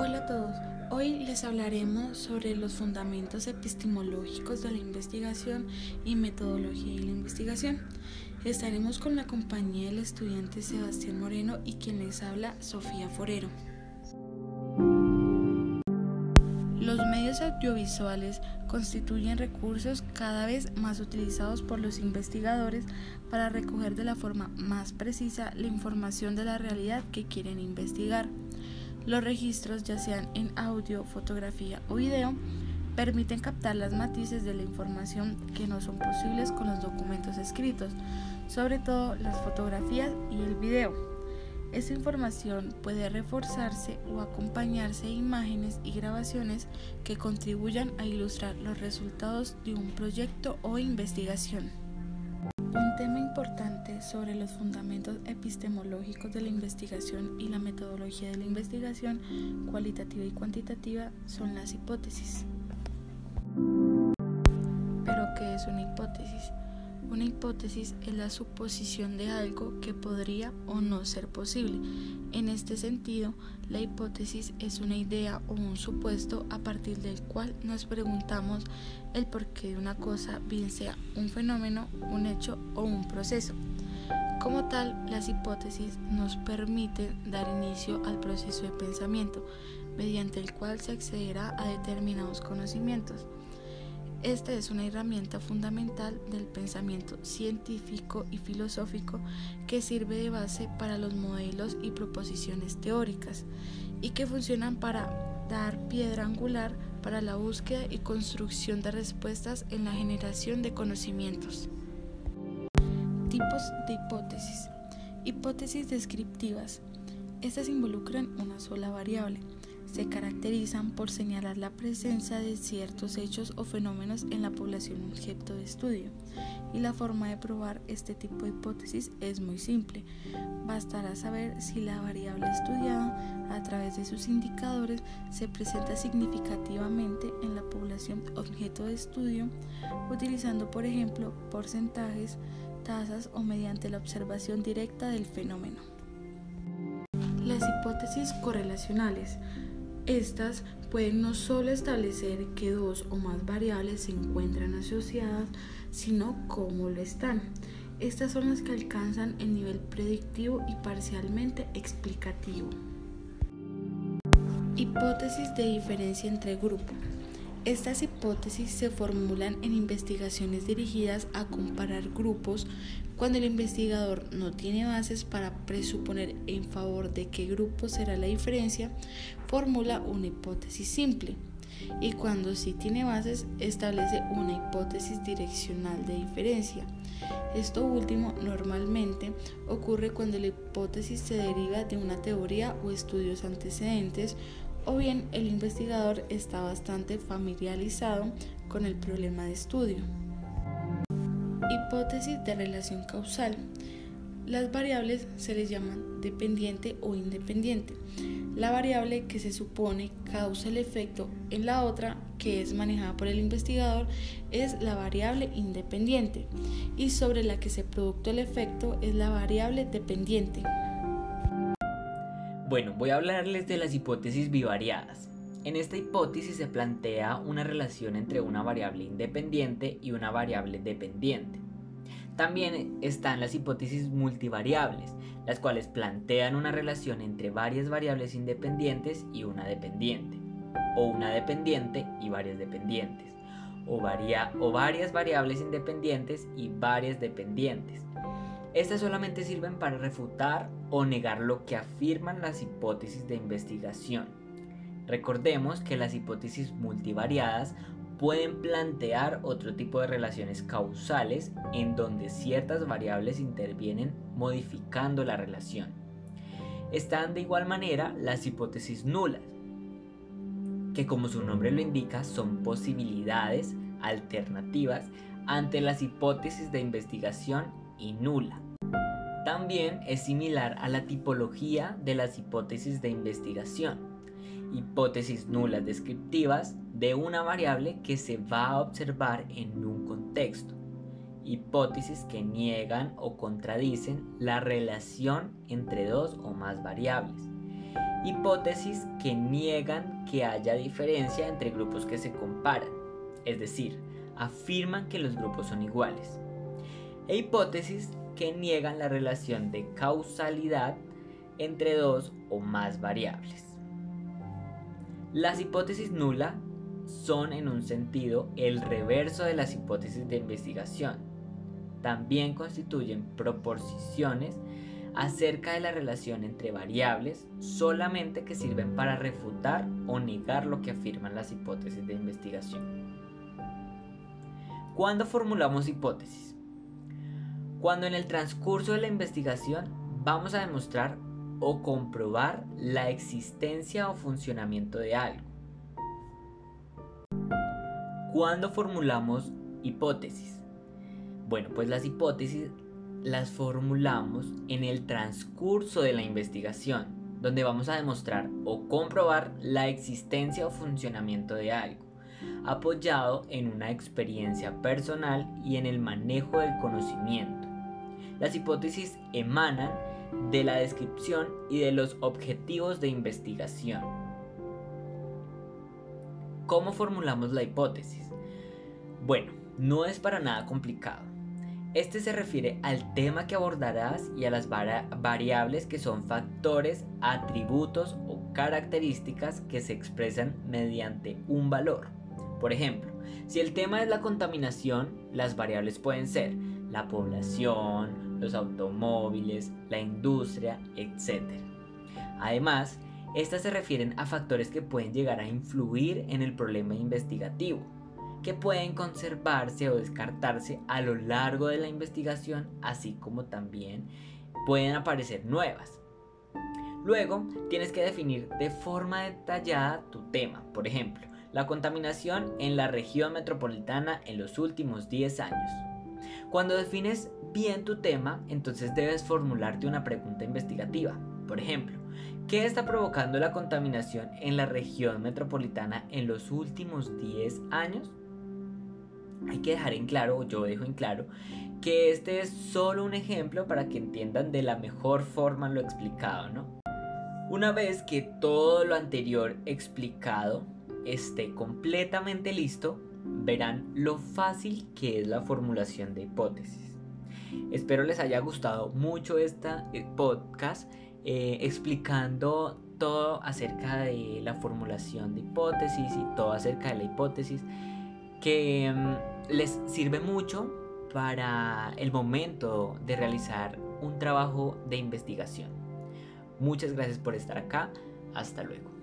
Hola a todos, hoy les hablaremos sobre los fundamentos epistemológicos de la investigación y metodología de la investigación. Estaremos con la compañía del estudiante Sebastián Moreno y quien les habla Sofía Forero. Los medios audiovisuales constituyen recursos cada vez más utilizados por los investigadores para recoger de la forma más precisa la información de la realidad que quieren investigar. Los registros, ya sean en audio, fotografía o video, permiten captar las matices de la información que no son posibles con los documentos escritos, sobre todo las fotografías y el video. Esta información puede reforzarse o acompañarse de imágenes y grabaciones que contribuyan a ilustrar los resultados de un proyecto o investigación. Tema importante sobre los fundamentos epistemológicos de la investigación y la metodología de la investigación cualitativa y cuantitativa son las hipótesis. ¿Pero qué es una hipótesis? Una hipótesis es la suposición de algo que podría o no ser posible. En este sentido, la hipótesis es una idea o un supuesto a partir del cual nos preguntamos el porqué de una cosa, bien sea un fenómeno, un hecho o un proceso. Como tal, las hipótesis nos permiten dar inicio al proceso de pensamiento, mediante el cual se accederá a determinados conocimientos. Esta es una herramienta fundamental del pensamiento científico y filosófico que sirve de base para los modelos y proposiciones teóricas y que funcionan para dar piedra angular para la búsqueda y construcción de respuestas en la generación de conocimientos. Tipos de hipótesis. Hipótesis descriptivas. Estas involucran una sola variable se caracterizan por señalar la presencia de ciertos hechos o fenómenos en la población objeto de estudio. Y la forma de probar este tipo de hipótesis es muy simple. Bastará saber si la variable estudiada a través de sus indicadores se presenta significativamente en la población objeto de estudio, utilizando por ejemplo porcentajes, tasas o mediante la observación directa del fenómeno. Las hipótesis correlacionales estas pueden no solo establecer que dos o más variables se encuentran asociadas, sino cómo lo están. Estas son las que alcanzan el nivel predictivo y parcialmente explicativo. Hipótesis de diferencia entre grupos. Estas hipótesis se formulan en investigaciones dirigidas a comparar grupos cuando el investigador no tiene bases para presuponer en favor de qué grupo será la diferencia, formula una hipótesis simple. Y cuando sí tiene bases, establece una hipótesis direccional de diferencia. Esto último normalmente ocurre cuando la hipótesis se deriva de una teoría o estudios antecedentes o bien el investigador está bastante familiarizado con el problema de estudio. Hipótesis de relación causal. Las variables se les llaman dependiente o independiente. La variable que se supone causa el efecto en la otra, que es manejada por el investigador, es la variable independiente y sobre la que se produce el efecto es la variable dependiente. Bueno, voy a hablarles de las hipótesis bivariadas. En esta hipótesis se plantea una relación entre una variable independiente y una variable dependiente. También están las hipótesis multivariables, las cuales plantean una relación entre varias variables independientes y una dependiente, o una dependiente y varias dependientes, o, o varias variables independientes y varias dependientes. Estas solamente sirven para refutar o negar lo que afirman las hipótesis de investigación. Recordemos que las hipótesis multivariadas pueden plantear otro tipo de relaciones causales en donde ciertas variables intervienen modificando la relación. Están de igual manera las hipótesis nulas, que como su nombre lo indica son posibilidades alternativas ante las hipótesis de investigación y nula. También es similar a la tipología de las hipótesis de investigación, hipótesis nulas descriptivas de una variable que se va a observar en un contexto, hipótesis que niegan o contradicen la relación entre dos o más variables, Hipótesis que niegan que haya diferencia entre grupos que se comparan, es decir, afirman que los grupos son iguales. E hipótesis que niegan la relación de causalidad entre dos o más variables. Las hipótesis nulas son en un sentido el reverso de las hipótesis de investigación. También constituyen proposiciones acerca de la relación entre variables solamente que sirven para refutar o negar lo que afirman las hipótesis de investigación. ¿Cuándo formulamos hipótesis? Cuando en el transcurso de la investigación vamos a demostrar o comprobar la existencia o funcionamiento de algo. ¿Cuándo formulamos hipótesis? Bueno, pues las hipótesis las formulamos en el transcurso de la investigación, donde vamos a demostrar o comprobar la existencia o funcionamiento de algo, apoyado en una experiencia personal y en el manejo del conocimiento. Las hipótesis emanan de la descripción y de los objetivos de investigación. ¿Cómo formulamos la hipótesis? Bueno, no es para nada complicado. Este se refiere al tema que abordarás y a las variables que son factores, atributos o características que se expresan mediante un valor. Por ejemplo, si el tema es la contaminación, las variables pueden ser la población, los automóviles, la industria, etc. Además, estas se refieren a factores que pueden llegar a influir en el problema investigativo, que pueden conservarse o descartarse a lo largo de la investigación, así como también pueden aparecer nuevas. Luego, tienes que definir de forma detallada tu tema, por ejemplo, la contaminación en la región metropolitana en los últimos 10 años. Cuando defines bien tu tema, entonces debes formularte una pregunta investigativa. Por ejemplo, ¿qué está provocando la contaminación en la región metropolitana en los últimos 10 años? Hay que dejar en claro, o yo dejo en claro, que este es solo un ejemplo para que entiendan de la mejor forma lo explicado, ¿no? Una vez que todo lo anterior explicado esté completamente listo, verán lo fácil que es la formulación de hipótesis. Espero les haya gustado mucho este podcast eh, explicando todo acerca de la formulación de hipótesis y todo acerca de la hipótesis que mm, les sirve mucho para el momento de realizar un trabajo de investigación. Muchas gracias por estar acá. Hasta luego.